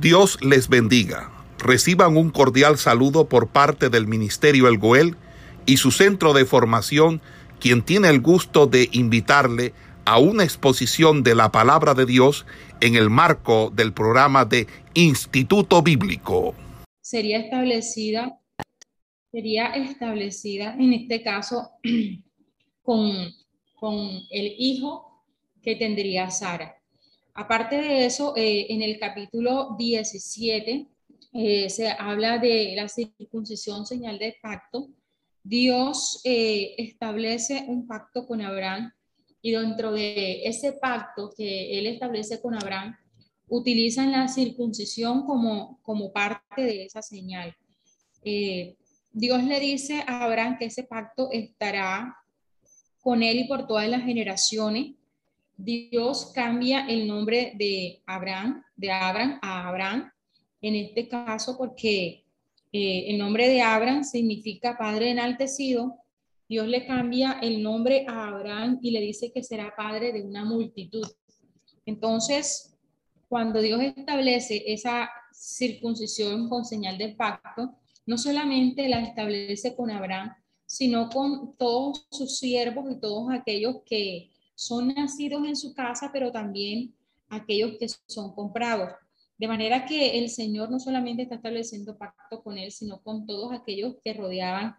Dios les bendiga. Reciban un cordial saludo por parte del Ministerio El Goel y su centro de formación, quien tiene el gusto de invitarle a una exposición de la palabra de Dios en el marco del programa de Instituto Bíblico. Sería establecida, sería establecida en este caso con, con el hijo que tendría Sara. Aparte de eso, eh, en el capítulo 17 eh, se habla de la circuncisión señal de pacto. Dios eh, establece un pacto con Abraham y dentro de ese pacto que él establece con Abraham, utilizan la circuncisión como, como parte de esa señal. Dios le dice a Abraham que ese pacto estará con él y por todas las generaciones Dios cambia el nombre de Abraham, de Abraham a Abraham, en este caso porque eh, el nombre de Abraham significa padre enaltecido. Dios le cambia el nombre a Abraham y le dice que será padre de una multitud. Entonces, cuando Dios establece esa circuncisión con señal de pacto, no solamente la establece con Abraham, sino con todos sus siervos y todos aquellos que son nacidos en su casa, pero también aquellos que son comprados. De manera que el Señor no solamente está estableciendo pacto con él, sino con todos aquellos que rodeaban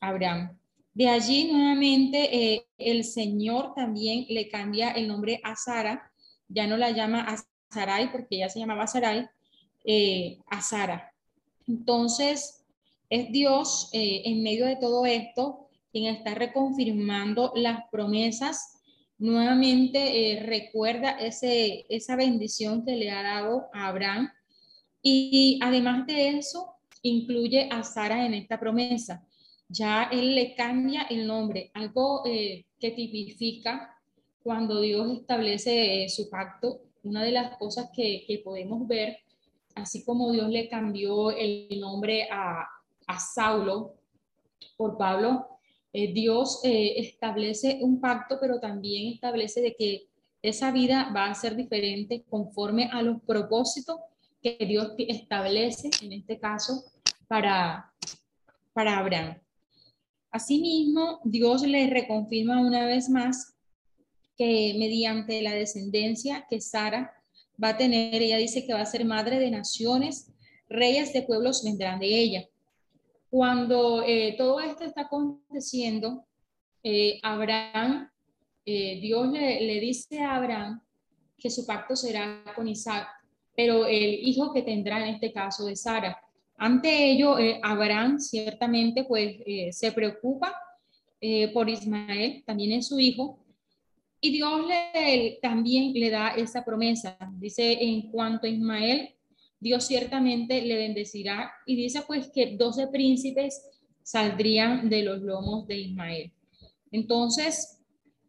a Abraham. De allí nuevamente eh, el Señor también le cambia el nombre a Sara, ya no la llama a Sarai porque ella se llamaba Sarai, eh, a Sara. Entonces es Dios eh, en medio de todo esto quien está reconfirmando las promesas nuevamente eh, recuerda ese, esa bendición que le ha dado a Abraham y además de eso incluye a Sara en esta promesa. Ya él le cambia el nombre, algo eh, que tipifica cuando Dios establece eh, su pacto. Una de las cosas que, que, podemos ver, así como Dios le cambió el nombre a, a Saulo por Pablo, eh, Dios eh, establece un pacto, pero también establece de que esa vida va a ser diferente conforme a los propósitos que Dios establece, en este caso, para, para Abraham. Asimismo, Dios le reconfirma una vez más que mediante la descendencia que Sara va a tener, ella dice que va a ser madre de naciones, reyes de pueblos vendrán de ella. Cuando eh, todo esto está aconteciendo, eh, Abraham, eh, Dios le, dice a Abraham que su pacto será con Isaac, pero el hijo que tendrá en este caso de Sara. Ante ello, Abraham ciertamente pues se preocupa por Ismael, también es su hijo, y Dios le, también le da esa promesa. Dice, en cuanto a Ismael, Dios ciertamente le bendecirá y dice pues que 12 príncipes saldrían de los lomos de Ismael. Entonces,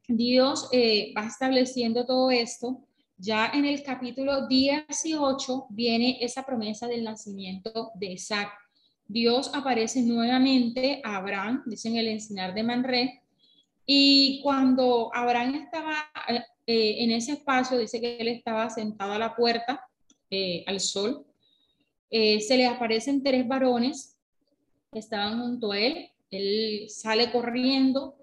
Dios eh, va estableciendo todo esto. Ya en el capítulo 18 viene esa promesa del nacimiento de Isaac. Dios aparece nuevamente a Abraham, dice en el enseñar de Manré, y cuando Abraham estaba eh, en ese espacio, dice que él estaba sentado a la puerta eh, al sol, eh, se le aparecen tres varones que estaban junto a él. Él sale corriendo,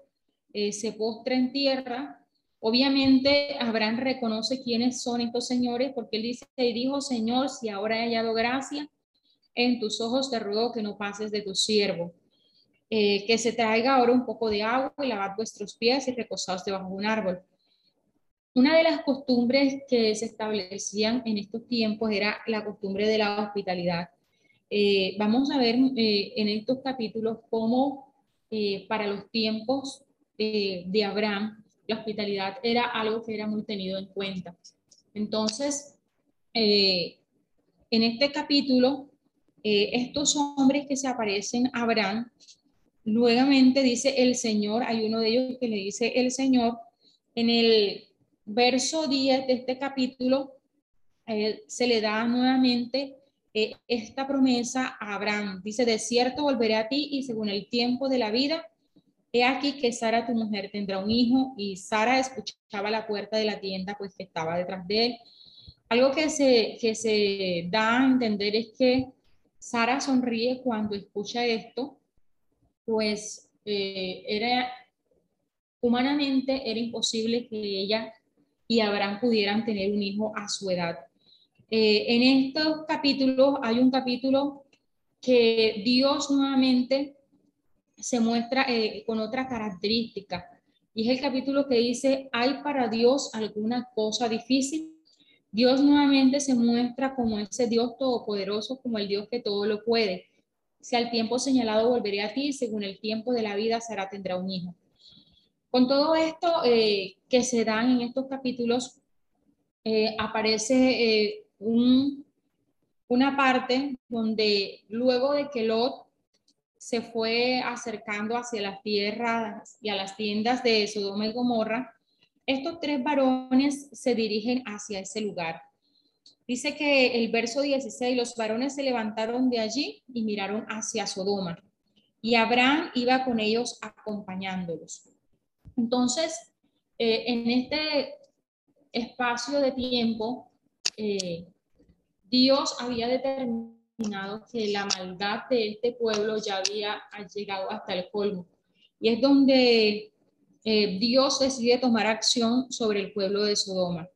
eh, se postra en tierra. Obviamente Abraham reconoce quiénes son estos señores porque él dice y dijo, Señor, si ahora he hallado gracia en tus ojos, te ruego que no pases de tu siervo. que se traiga ahora un poco de agua y lavad vuestros pies y recostaos debajo de un árbol. Una de las costumbres que se establecían en estos tiempos era la costumbre de la hospitalidad. Eh, vamos a ver eh, en estos capítulos cómo eh, para los tiempos de Abraham la hospitalidad era algo que era muy tenido en cuenta. Entonces, en este capítulo, estos hombres que se aparecen a Abraham, nuevamente dice el Señor, hay uno de ellos que le dice el Señor, en el verso 10 de este capítulo se le da nuevamente eh, esta promesa a Abraham. Dice, de cierto volveré a ti y según el tiempo de la vida, he aquí que Sara, tu mujer, tendrá un hijo. Y Sara escuchaba la puerta de la tienda, pues que estaba detrás de él. Algo que se, que se da a entender es que Sara sonríe cuando escucha esto, pues eh, era humanamente era imposible que ella y Abraham pudieran tener un hijo a su edad. Eh, en estos capítulos hay un capítulo que Dios nuevamente se muestra eh, con otra característica. Y es el capítulo que dice, ¿hay para Dios alguna cosa difícil? Dios nuevamente se muestra como ese Dios todopoderoso, como el Dios que todo lo puede. Si al tiempo señalado volveré a ti, según el tiempo de la vida, Sara tendrá un hijo. Con todo esto eh, que se dan en estos capítulos, eh, aparece un, una parte donde luego de que Lot se fue acercando hacia las tierras y a las tiendas de Sodoma y Gomorra, estos tres varones se dirigen hacia ese lugar. Dice que el verso 16, los varones se levantaron de allí y miraron hacia Sodoma. Y Abraham iba con ellos acompañándolos. Entonces, eh, en este espacio de tiempo, eh, Dios había determinado que la maldad de este pueblo ya había llegado hasta el colmo. Y es donde eh, Dios decide tomar acción sobre el pueblo de Sodoma.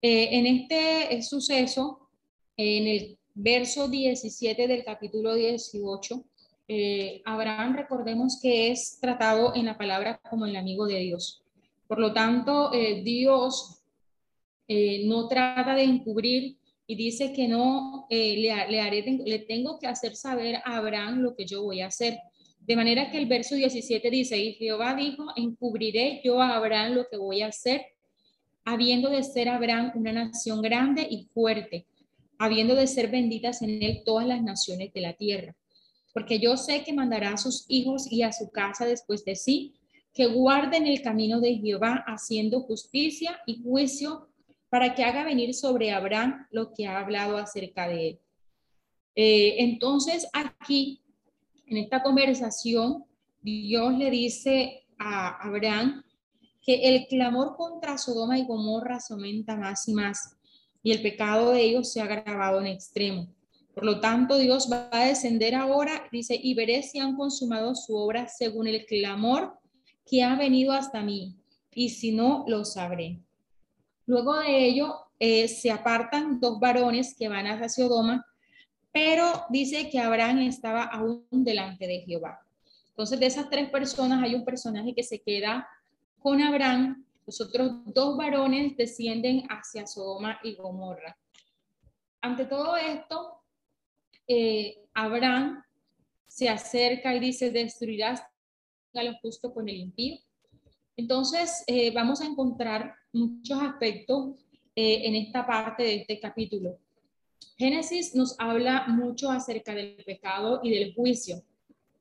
En este suceso, en el verso 17 del capítulo 18, Abraham, recordemos que es tratado en la palabra como el amigo de Dios. Por lo tanto, Dios no trata de encubrir y dice que no eh, le, le, haré, le tengo que hacer saber a Abraham lo que yo voy a hacer. De manera que el verso 17 dice, y Jehová dijo, encubriré yo a Abraham lo que voy a hacer, habiendo de ser Abraham una nación grande y fuerte, habiendo de ser benditas en él todas las naciones de la tierra. Porque yo sé que mandará a sus hijos y a su casa después de sí, que guarden el camino de Jehová, haciendo justicia y juicio para que haga venir sobre Abraham lo que ha hablado acerca de él. Eh, entonces, aquí, en esta conversación, Dios le dice a Abraham que el clamor contra Sodoma y Gomorra se aumenta más y más, y el pecado de ellos se ha agravado en extremo. Por lo tanto, Dios va a descender ahora, dice, y veré si han consumado su obra según el clamor que ha venido hasta mí, y si no, lo sabré. Luego de ello, eh, se apartan dos varones que van hacia Sodoma, pero dice que Abraham estaba aún delante de Jehová. Entonces, de esas tres personas hay un personaje que se queda con Abraham. Los otros dos varones descienden hacia Sodoma y Gomorra. Ante todo esto, eh, Abraham se acerca y dice, destruirás a los justos con el impío. Entonces, eh, vamos a encontrar muchos aspectos eh, en esta parte de este capítulo. Génesis nos habla mucho acerca del pecado y del juicio.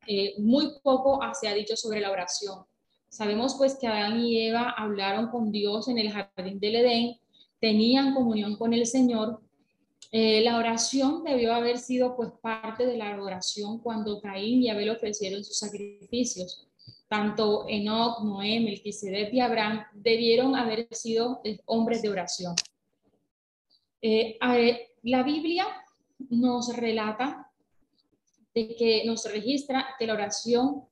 Eh, muy poco se ha dicho sobre la oración. Sabemos pues que Adán y Eva hablaron con Dios en el jardín del Edén, tenían comunión con el Señor. La oración debió haber sido pues parte de la adoración cuando Caín y Abel ofrecieron sus sacrificios tanto Enoch, Noé, Melquisedec y Abraham debieron haber sido eh, hombres de oración. Eh, la Biblia nos relata de que nos registra que la oración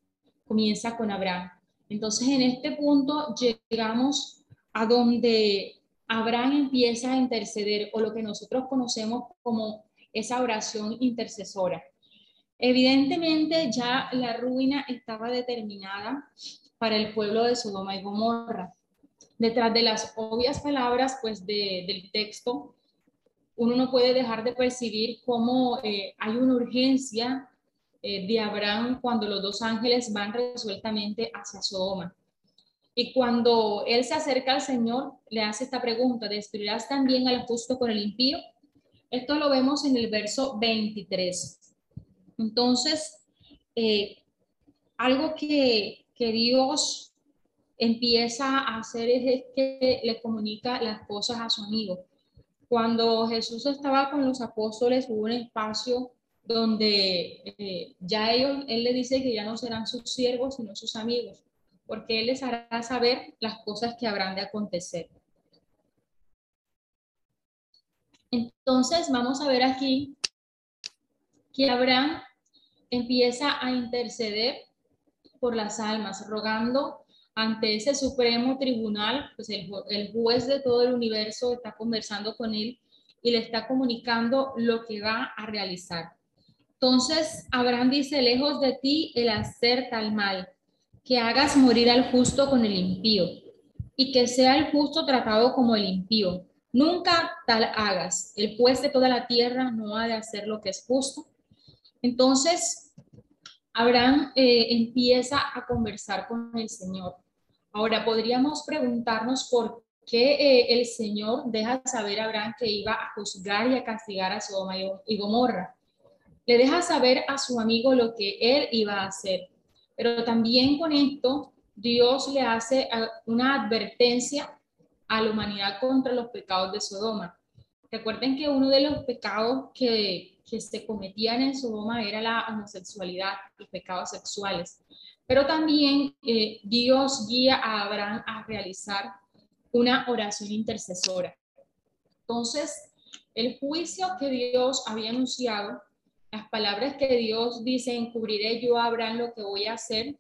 comienza con Abraham. Entonces, en este punto llegamos a donde Abraham empieza a interceder o lo que nosotros conocemos como esa oración intercesora. Evidentemente ya la ruina estaba determinada para el pueblo de Sodoma y Gomorra. Detrás de las obvias palabras pues del texto, uno no puede dejar de percibir cómo eh, hay una urgencia eh, de Abraham cuando los dos ángeles van resueltamente hacia Sodoma. Y cuando él se acerca al Señor, le hace esta pregunta, ¿destruirás también al justo con el impío? Esto lo vemos en el verso 23. Entonces, eh, algo que, Dios empieza a hacer es, que le comunica las cosas a su amigo. Cuando Jesús estaba con los apóstoles, hubo un espacio donde eh, ya ellos, Él le dice que ya no serán sus siervos, sino sus amigos, porque Él les hará saber las cosas que habrán de acontecer. Entonces, vamos a ver aquí que Abraham empieza a interceder por las almas, rogando ante ese supremo tribunal, pues el, el, juez de todo el universo está conversando con él y le está comunicando lo que va a realizar. Entonces, Abraham dice, lejos de ti el hacer tal mal, que hagas morir al justo con el impío, y que sea el justo tratado como el impío. Nunca tal hagas. El juez de toda la tierra no ha de hacer lo que es justo. Entonces, Abraham eh, empieza a conversar con el Señor. Ahora, podríamos preguntarnos por qué eh, el Señor deja saber a Abraham que iba a juzgar y a castigar a Sodoma y Gomorra. Le deja saber a su amigo lo que él iba a hacer. Pero también con esto, Dios le hace una advertencia a la humanidad contra los pecados de Sodoma. Recuerden que uno de los pecados que, que se cometían en Sodoma era la homosexualidad, y pecados sexuales. Pero también eh, Dios guía a Abraham a realizar una oración intercesora. Entonces, el juicio que Dios había anunciado las palabras que Dios dice, encubriré yo a Abraham lo que voy a hacer,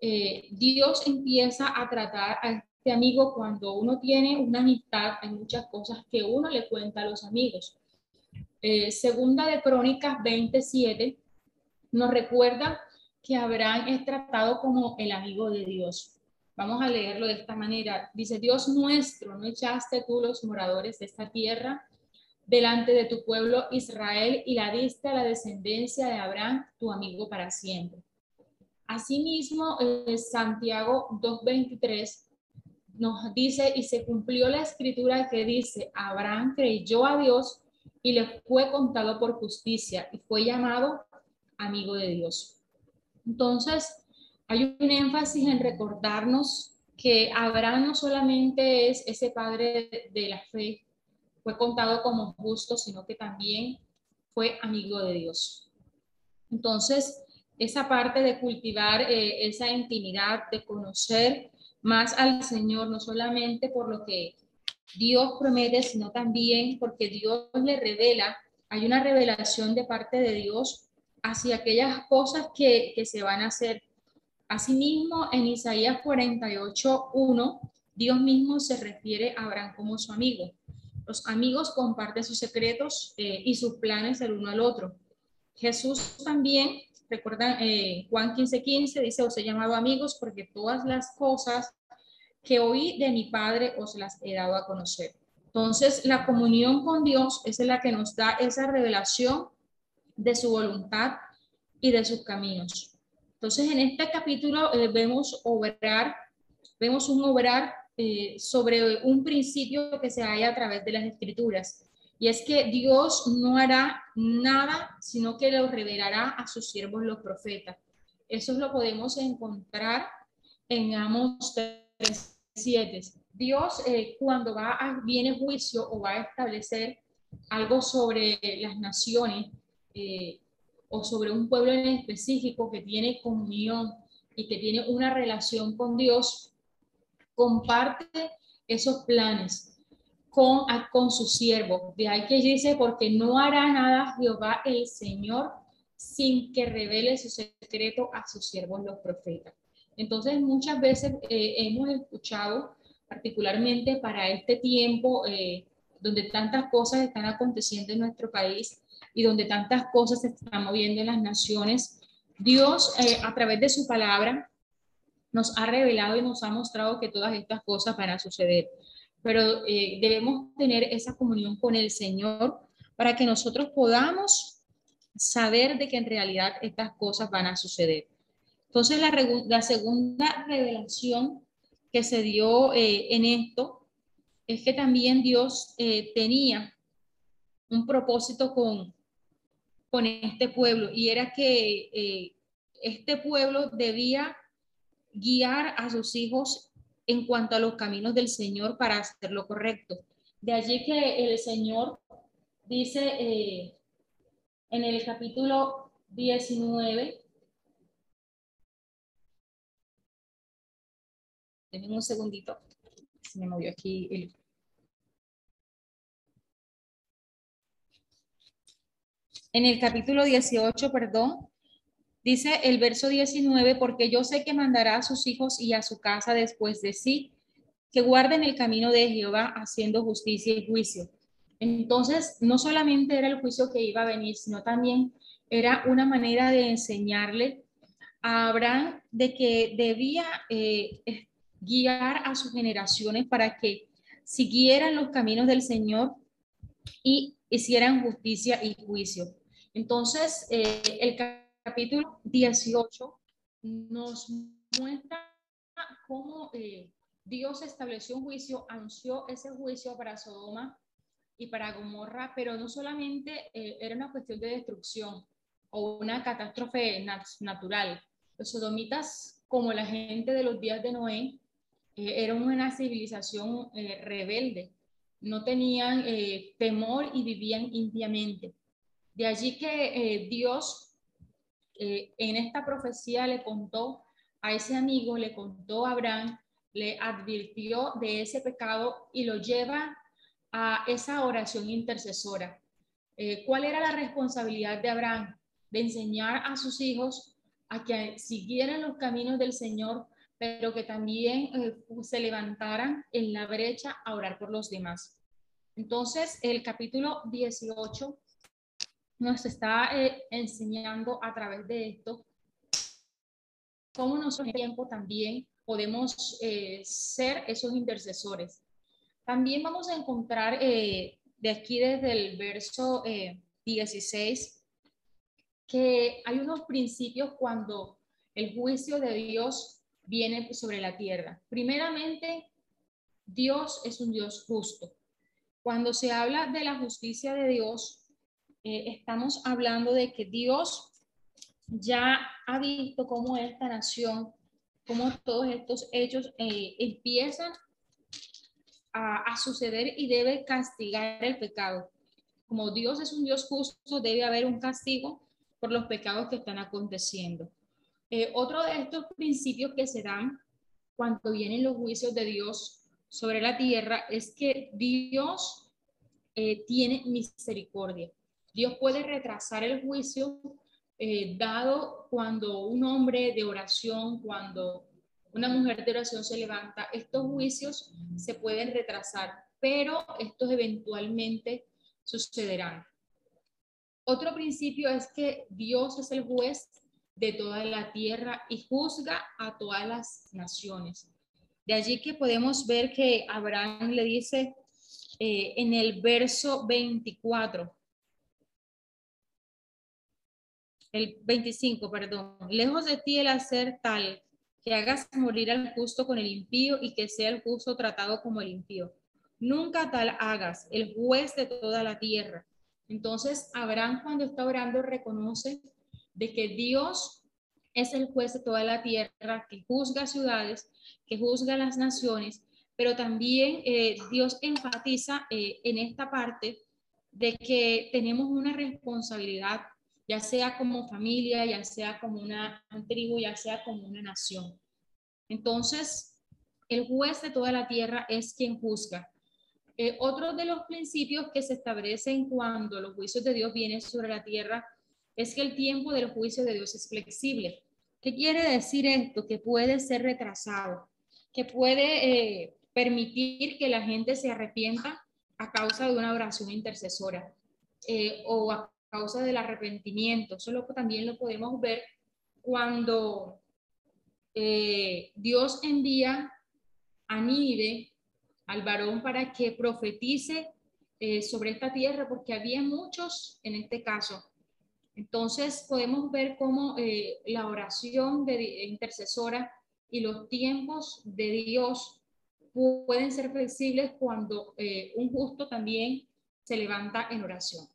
eh, Dios empieza a tratar a este amigo cuando uno tiene una amistad, hay muchas cosas que uno le cuenta a los amigos. Eh, segunda de Crónicas 27 nos recuerda que Abraham es tratado como el amigo de Dios. Vamos a leerlo de esta manera. Dice, Dios nuestro, ¿no echaste tú los moradores de esta tierra delante de tu pueblo Israel y la diste a la descendencia de Abraham, tu amigo para siempre. Asimismo, eh, Santiago 2.23 nos dice, y se cumplió la escritura que dice, Abraham creyó a Dios y le fue contado por justicia y fue llamado amigo de Dios. Entonces, hay un énfasis en recordarnos que Abraham no solamente es ese padre de la fe, fue contado como justo, sino que también fue amigo de Dios. Entonces, esa parte de cultivar eh, esa intimidad, de conocer más al Señor, no solamente por lo que Dios promete, sino también porque Dios le revela, hay una revelación de parte de Dios hacia aquellas cosas que, se van a hacer. Asimismo, en Isaías 48.1, Dios mismo se refiere a Abraham como su amigo. Los amigos comparten sus secretos eh, y sus planes el uno al otro. Jesús también, recuerdan, eh, Juan 15, 15 dice, os he llamado amigos porque todas las cosas que oí de mi Padre os las he dado a conocer. Entonces, la comunión con Dios es la que nos da esa revelación de su voluntad y de sus caminos. Entonces, en este capítulo eh, vemos obrar, vemos un obrar eh, sobre un principio que se halla a través de las escrituras. Y es que Dios no hará nada, sino que lo revelará a sus siervos los profetas. Eso lo podemos encontrar en Amos 3.7. Dios eh, cuando va a, viene juicio o va a establecer algo sobre las naciones eh, o sobre un pueblo en específico que tiene comunión y que tiene una relación con Dios, comparte esos planes con, con su siervo. De ahí que dice, porque no hará nada Jehová el Señor sin que revele su secreto a sus siervos los profetas. Entonces, muchas veces eh, hemos escuchado, particularmente para este tiempo, eh, donde tantas cosas están aconteciendo en nuestro país y donde tantas cosas se están moviendo en las naciones, Dios, eh, a través de su palabra, nos ha revelado y nos ha mostrado que todas estas cosas van a suceder. Pero eh, debemos tener esa comunión con el Señor para que nosotros podamos saber de que en realidad estas cosas van a suceder. Entonces, la, segunda revelación que se dio eh, en esto es que también Dios eh, tenía un propósito con, con este pueblo y era que este pueblo debía guiar a sus hijos en cuanto a los caminos del Señor para hacer lo correcto. De allí que el Señor dice eh, en el capítulo 19, Denme un segundito, se me movió aquí en el capítulo 18, perdón, dice el verso 19, porque yo sé que mandará a sus hijos y a su casa después de sí, que guarden el camino de Jehová haciendo justicia y juicio. Entonces, no solamente era el juicio que iba a venir, sino también era una manera de enseñarle a Abraham de que debía eh, guiar a sus generaciones para que siguieran los caminos del Señor y hicieran justicia y juicio. Entonces, eh, el capítulo 18 nos muestra cómo eh, Dios estableció un juicio, anunció ese juicio para Sodoma y para Gomorra, pero no solamente eh, era una cuestión de destrucción o una catástrofe natural. Los sodomitas, como la gente de los días de Noé, eh, eran una civilización eh, rebelde, no tenían temor y vivían impiamente. De allí que Dios en esta profecía le contó a ese amigo, le contó a Abraham, le advirtió de ese pecado y lo lleva a esa oración intercesora. Eh, ¿Cuál era la responsabilidad de Abraham? De enseñar a sus hijos a que siguieran los caminos del Señor, pero que también eh, se levantaran en la brecha a orar por los demás. Entonces, el capítulo 18 nos está eh, enseñando a través de esto cómo nosotros tiempo también podemos eh, ser esos intercesores. También vamos a encontrar eh, de aquí desde el verso 16 eh, que hay unos principios cuando el juicio de Dios viene sobre la tierra. Primeramente, Dios es un Dios justo. Cuando se habla de la justicia de Dios, estamos hablando de que Dios ya ha visto cómo esta nación cómo todos estos hechos eh, empiezan a, suceder y debe castigar el pecado. Como Dios es un Dios justo, debe haber un castigo por los pecados que están aconteciendo. Eh, otro de estos principios que se dan cuando vienen los juicios de Dios sobre la tierra es que Dios eh, tiene misericordia. Dios puede retrasar el juicio eh, dado cuando un hombre de oración, cuando una mujer de oración se levanta, estos juicios se pueden retrasar, pero estos eventualmente sucederán. Otro principio es que Dios es el juez de toda la tierra y juzga a todas las naciones. De allí que podemos ver que Abraham le dice eh, en el verso 24, el 25, perdón, lejos de ti el hacer tal que hagas morir al justo con el impío y que sea el justo tratado como el impío. Nunca tal hagas, el juez de toda la tierra. Entonces, Abraham cuando está orando reconoce de que Dios es el juez de toda la tierra, que juzga ciudades, que juzga las naciones, pero también eh, Dios enfatiza eh, en esta parte de que tenemos una responsabilidad ya sea como familia, ya sea como una tribu, ya sea como una nación. Entonces, el juez de toda la tierra es quien juzga. Eh, otro de los principios que se establecen cuando los juicios de Dios vienen sobre la tierra es que el tiempo del juicio de Dios es flexible. ¿Qué quiere decir esto? Que puede ser retrasado, que puede eh, permitir que la gente se arrepienta a causa de una oración intercesora eh, o causa del arrepentimiento. Eso también lo podemos ver cuando eh, Dios envía a Nínive al varón para que profetice eh, sobre esta tierra, porque había muchos en este caso. Entonces podemos ver cómo eh, la oración de, intercesora y los tiempos de Dios pueden ser flexibles cuando un justo también se levanta en oración.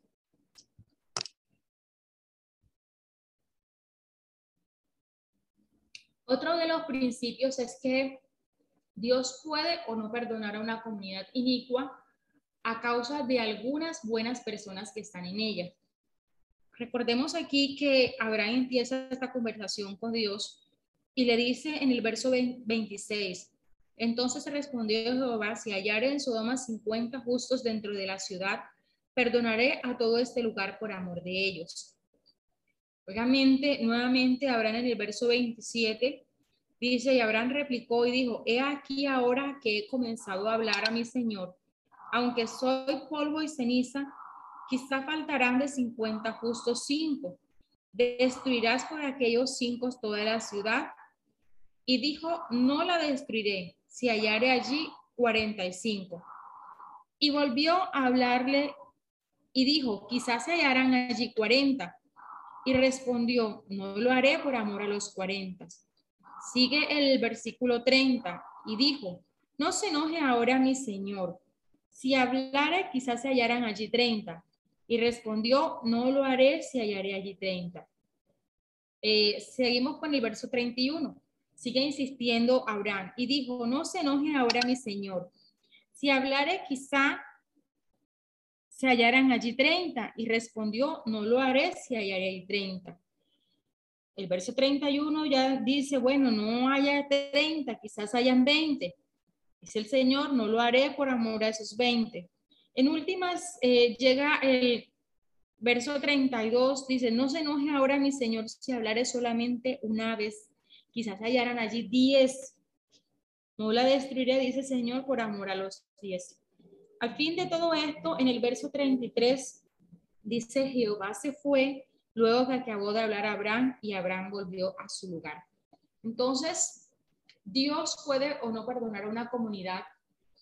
Otro de los principios es que Dios puede o no perdonar a una comunidad inicua a causa de algunas buenas personas que están en ella. Recordemos aquí que Abraham empieza esta conversación con Dios y le dice en el verso 26, entonces respondió Jehová, si hallar en Sodoma 50 justos dentro de la ciudad, perdonaré a todo este lugar por amor de ellos. Obviamente, nuevamente Abraham en el verso 27 dice, y Abraham replicó y dijo, he aquí ahora que he comenzado a hablar a mi Señor, aunque soy polvo y ceniza, quizá faltarán de 50 justos cinco. ¿Destruirás por aquellos cinco toda la ciudad? Y dijo, no la destruiré, si hallare allí 45. Y volvió a hablarle y dijo, quizás se hallarán allí 40. Y respondió, no lo haré por amor a los 40. Sigue el versículo 30 y dijo, no se enoje ahora mi señor. Si hablare, quizás se hallarán allí 30. Y respondió, no lo haré si hallaré allí 30. Eh, seguimos con el verso 31. Sigue insistiendo Abraham y dijo, no se enoje ahora mi señor. Si hablare, quizá se hallarán allí 30. Y respondió, no lo haré si hallaré allí 30. El verso 31 ya dice, bueno, no haya 30, quizás hayan 20. Dice el Señor, no lo haré por amor a esos 20. En últimas, eh, llega el verso 32, dice, no se enoje ahora mi Señor si hablaré solamente una vez. Quizás hallarán allí 10. No la destruiré, dice el Señor, por amor a los 10. Al fin de todo esto, en el verso 33, dice, Jehová se fue luego que acabó de hablar a Abraham y Abraham volvió a su lugar. Entonces, Dios puede o no perdonar a una comunidad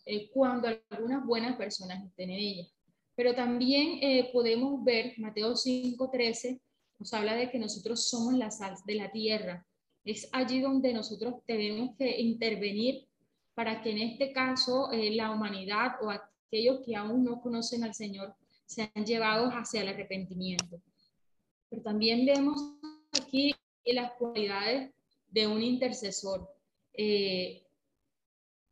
eh, cuando algunas buenas personas estén en ella. Pero también eh, podemos ver, Mateo 5:13 nos habla de que nosotros somos la sal de la tierra. Es allí donde nosotros tenemos que intervenir para que en este caso eh, la humanidad o aquellos que aún no conocen al Señor sean llevados hacia el arrepentimiento. Pero también vemos aquí las cualidades de un intercesor. Eh,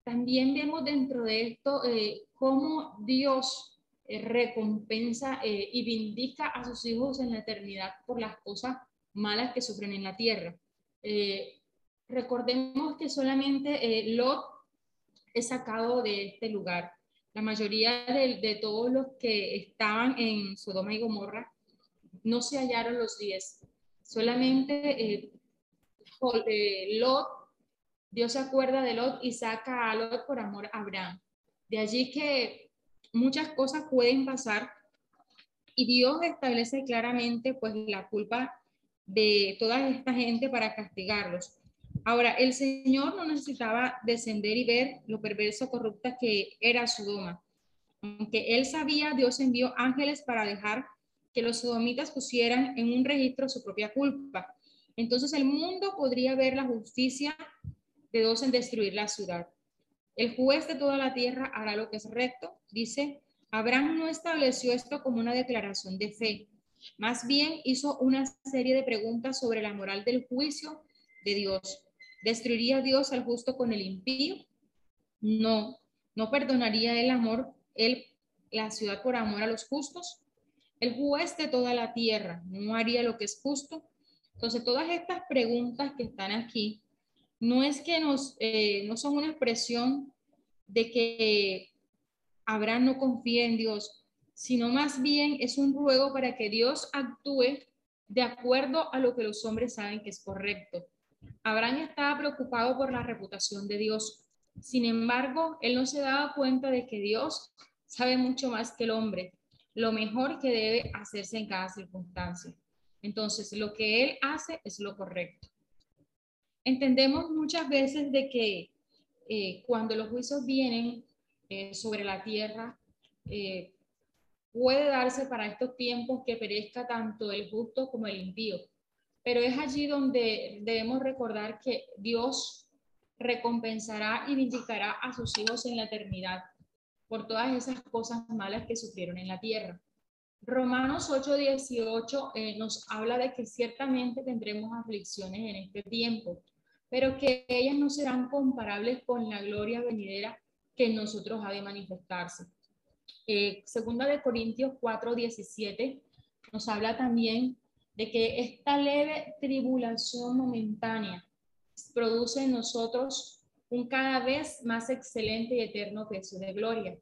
también vemos dentro de esto eh, cómo Dios eh, recompensa y vindica a sus hijos en la eternidad por las cosas malas que sufren en la tierra. recordemos que solamente Lot es sacado de este lugar. La mayoría de, todos los que estaban en Sodoma y Gomorra no se hallaron los diez. Solamente Lot Dios se acuerda de Lot y saca a Lot por amor a Abraham. De allí que muchas cosas pueden pasar y Dios establece claramente pues la culpa de toda esta gente para castigarlos. Ahora, el Señor no necesitaba descender y ver lo perverso, corrupta que era Sodoma. Aunque él sabía, Dios envió ángeles para dejar que los sodomitas pusieran en un registro su propia culpa. Entonces el mundo podría ver la justicia de dos en destruir la ciudad. El juez de toda la tierra hará lo que es recto. Dice, Abraham no estableció esto como una declaración de fe. Más bien hizo una serie de preguntas sobre la moral del juicio de Dios. ¿Destruiría Dios al justo con el impío? No, no perdonaría el amor, él, la ciudad por amor a los justos. El juez de toda la tierra no haría lo que es justo. Entonces, todas estas preguntas que están aquí no es que nos, eh, no son una expresión de que Abraham no confía en Dios, sino más bien es un ruego para que Dios actúe de acuerdo a lo que los hombres saben que es correcto. Abraham estaba preocupado por la reputación de Dios. Sin embargo, él no se daba cuenta de que Dios sabe mucho más que el hombre, lo mejor que debe hacerse en cada circunstancia. Entonces, lo que él hace es lo correcto. Entendemos muchas veces de que eh, cuando los juicios vienen eh, sobre la tierra, eh, puede darse para estos tiempos que perezca tanto el justo como el impío. Pero es allí donde debemos recordar que Dios recompensará y vindicará a sus hijos en la eternidad por todas esas cosas malas que sufrieron en la tierra. Romanos 8:18 nos habla de que ciertamente tendremos aflicciones en este tiempo, pero que ellas no serán comparables con la gloria venidera que en nosotros ha de manifestarse. Eh, segunda de Corintios 4, 17 nos habla también de que esta leve tribulación momentánea produce en nosotros un cada vez más excelente y eterno peso de gloria.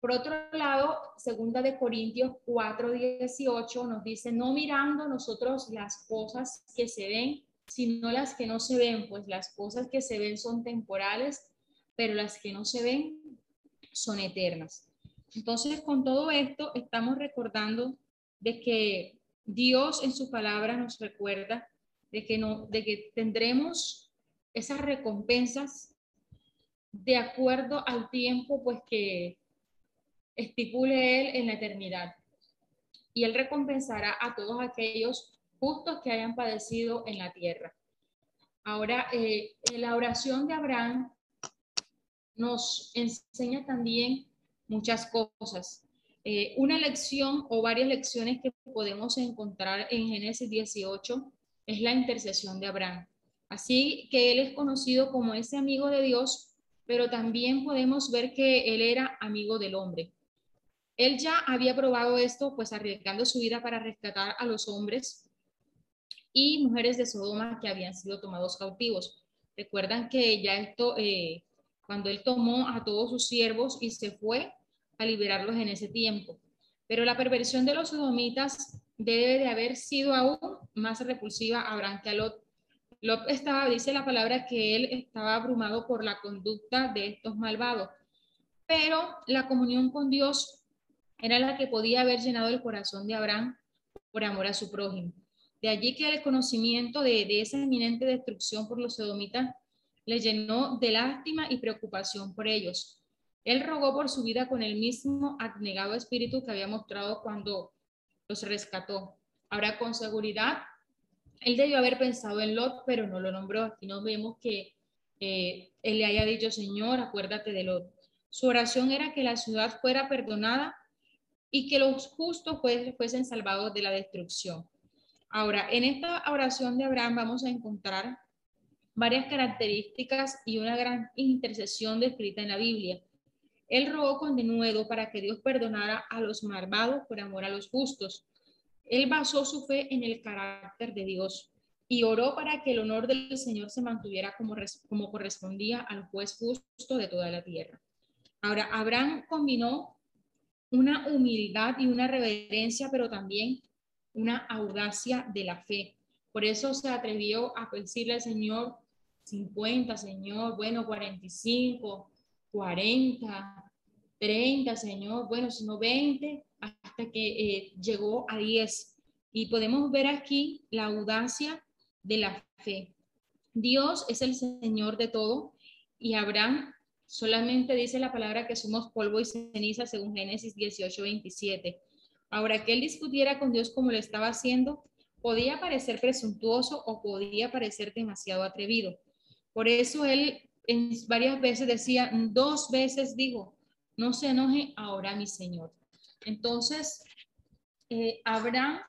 Por otro lado, segunda de Corintios 4, 18 nos dice, no mirando nosotros las cosas que se ven, sino las que no se ven, pues las cosas que se ven son temporales, pero las que no se ven son eternas. Entonces, con todo esto, estamos recordando de que Dios en su palabra nos recuerda de que, no, de que tendremos esas recompensas de acuerdo al tiempo pues que estipule Él en la eternidad. Y Él recompensará a todos aquellos justos que hayan padecido en la tierra. Ahora, eh, la oración de Abraham nos enseña también muchas cosas. Eh, una lección o varias lecciones que podemos encontrar en Génesis 18 es la intercesión de Abraham. Así que él es conocido como ese amigo de Dios, pero también podemos ver que él era amigo del hombre. Él ya había probado esto, pues arriesgando su vida para rescatar a los hombres y mujeres de Sodoma que habían sido tomados cautivos. Recuerdan que ya esto, eh, cuando él tomó a todos sus siervos y se fue a liberarlos en ese tiempo. Pero la perversión de los sodomitas debe de haber sido aún más repulsiva a Abraham que a Lot. Lot estaba, dice la palabra, que él estaba abrumado por la conducta de estos malvados. Pero la comunión con Dios era la que podía haber llenado el corazón de Abraham por amor a su prójimo. De allí que el conocimiento de, de esa inminente destrucción por los sodomitas le llenó de lástima y preocupación por ellos. Él rogó por su vida con el mismo abnegado espíritu que había mostrado cuando los rescató. Ahora, con seguridad, él debió haber pensado en Lot, pero no lo nombró. Aquí no vemos que eh, él le haya dicho, Señor, acuérdate de Lot. Su oración era que la ciudad fuera perdonada y que los justos fuesen salvados de la destrucción. Ahora, en esta oración de Abraham vamos a encontrar varias características y una gran intercesión descrita en la Biblia. Él rogó con denuedo para que Dios perdonara a los malvados por amor a los justos. Él basó su fe en el carácter de Dios y oró para que el honor del Señor se mantuviera como, como correspondía al juez justo de toda la tierra. Ahora, Abraham combinó una humildad y una reverencia, pero también una audacia de la fe. Por eso se atrevió a decirle al Señor 50, Señor, bueno, 45, 40, 30, Señor, bueno, sino 20, hasta que eh, llegó a 10. Y podemos ver aquí la audacia de la fe. Dios es el Señor de todo y Abraham Solamente dice la palabra que somos polvo y ceniza según Génesis 18, 27. Ahora, que él discutiera con Dios como lo estaba haciendo, podía parecer presuntuoso o podía parecer demasiado atrevido. Por eso él varias veces decía, dos veces dijo, no se enoje ahora mi Señor. Entonces, eh, Abraham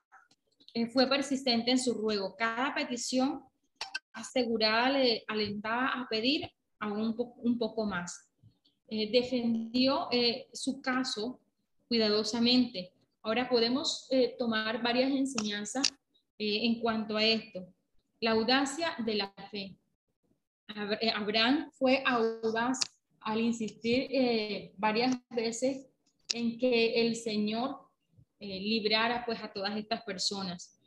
eh, fue persistente en su ruego. Cada petición asegurada le alentaba a pedir aún un, poco más. Eh, defendió su caso cuidadosamente. Ahora podemos tomar varias enseñanzas en cuanto a esto. La audacia de la fe. Abraham fue audaz al insistir varias veces en que el Señor librara pues a todas estas personas.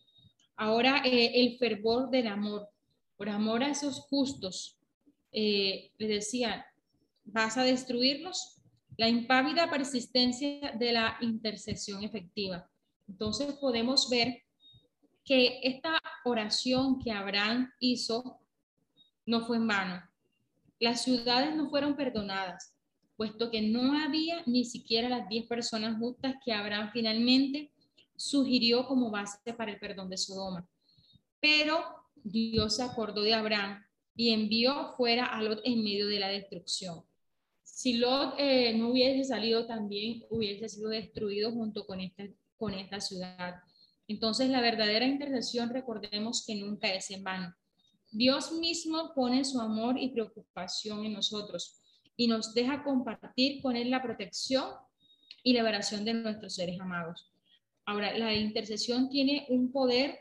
Ahora el fervor del amor, por amor a esos justos, eh, le decía, vas a destruirlos, la impávida persistencia de la intercesión efectiva. Entonces podemos ver que esta oración que Abraham hizo no fue en vano. Las ciudades no fueron perdonadas, puesto que no había ni siquiera las diez personas justas que Abraham finalmente sugirió como base para el perdón de Sodoma. Pero Dios se acordó de Abraham y envió fuera a Lot en medio de la destrucción. Si Lot eh, no hubiese salido también, hubiese sido destruido junto con esta, con esta ciudad. Entonces, la verdadera intercesión, recordemos que nunca es en vano. Dios mismo pone su amor y preocupación en nosotros y nos deja compartir con Él la protección y liberación de nuestros seres amados. Ahora, la intercesión tiene un poder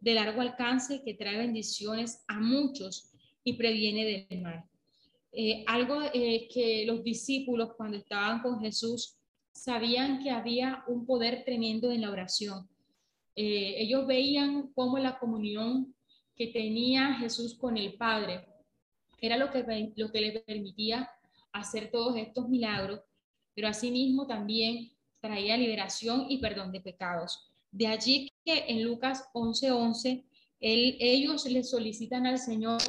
de largo alcance que trae bendiciones a muchos y previene del mal. Eh, algo eh, que los discípulos cuando estaban con Jesús sabían que había un poder tremendo en la oración. Eh, ellos veían cómo la comunión que tenía Jesús con el Padre era lo que, lo que le permitía hacer todos estos milagros, pero asimismo también traía liberación y perdón de pecados. De allí que en Lucas 11:11 ellos le solicitan al Señor,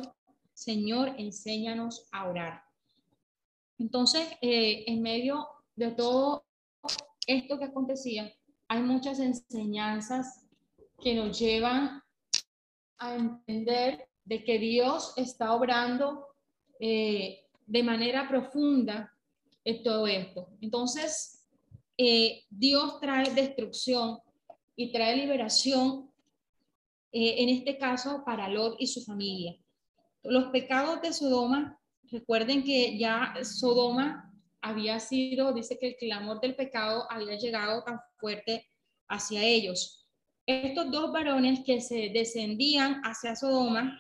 Señor, enséñanos a orar. Entonces, eh, en medio de todo esto que acontecía, hay muchas enseñanzas que nos llevan a entender de que Dios está obrando eh, de manera profunda en todo esto. Entonces, eh, Dios trae destrucción y trae liberación, en este caso, para Lot y su familia. Los pecados de Sodoma Recuerden que ya Sodoma había sido, dice que el clamor del pecado había llegado tan fuerte hacia ellos. Estos dos varones que se descendían hacia Sodoma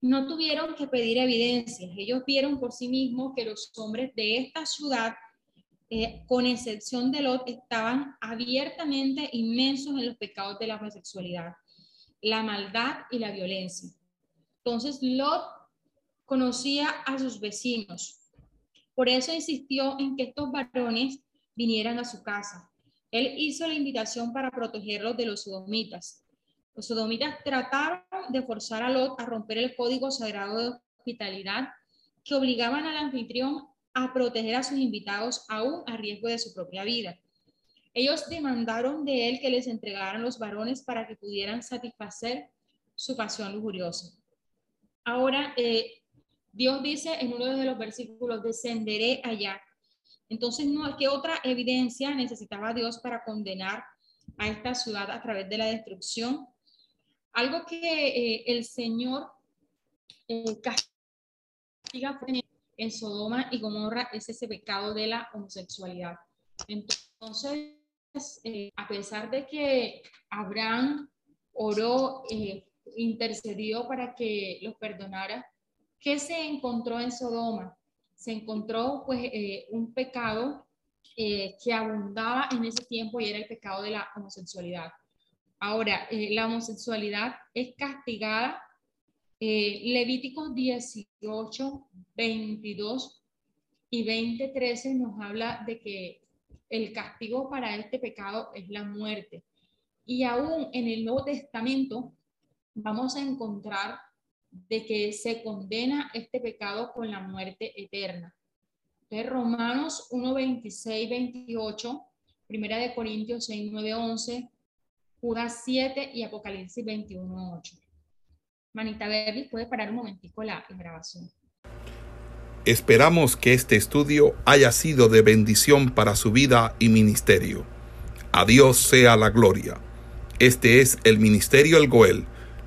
no tuvieron que pedir evidencias. Ellos vieron por sí mismos que los hombres de esta ciudad, eh, con excepción de Lot, estaban abiertamente inmensos en los pecados de la homosexualidad, la maldad y la violencia. Entonces Lot conocía a sus vecinos. Por eso insistió en que estos varones vinieran a su casa. Él hizo la invitación para protegerlos de los sodomitas. Los sodomitas trataron de forzar a Lot a romper el código sagrado de hospitalidad que obligaban al anfitrión a proteger a sus invitados aún a riesgo de su propia vida. Ellos demandaron de él que les entregaran los varones para que pudieran satisfacer su pasión lujuriosa. Ahora, eh, Dios dice en uno de los versículos, descenderé allá. Entonces, no, ¿qué otra evidencia necesitaba Dios para condenar a esta ciudad a través de la destrucción? Algo que eh, el Señor eh, castiga en Sodoma y Gomorra es ese pecado de la homosexualidad. Entonces, eh, a pesar de que Abraham oró, intercedió para que los perdonara, ¿Qué se encontró en Sodoma? Se encontró pues eh, un pecado eh, que abundaba en ese tiempo y era el pecado de la homosexualidad. Ahora, eh, la homosexualidad es castigada. Levíticos 18, 22 y 20, 13 nos habla de que el castigo para este pecado es la muerte. Y aún en el Nuevo Testamento vamos a encontrar de que se condena este pecado con la muerte eterna. Entonces, Romanos 1, 26, 28, Primera de Corintios 6, 9, 11, Judas 7 y Apocalipsis 21, 8. Manita Berry, puede parar un momentico la grabación. Esperamos que este estudio haya sido de bendición para su vida y ministerio. A Dios sea la gloria. Este es el Ministerio El Goel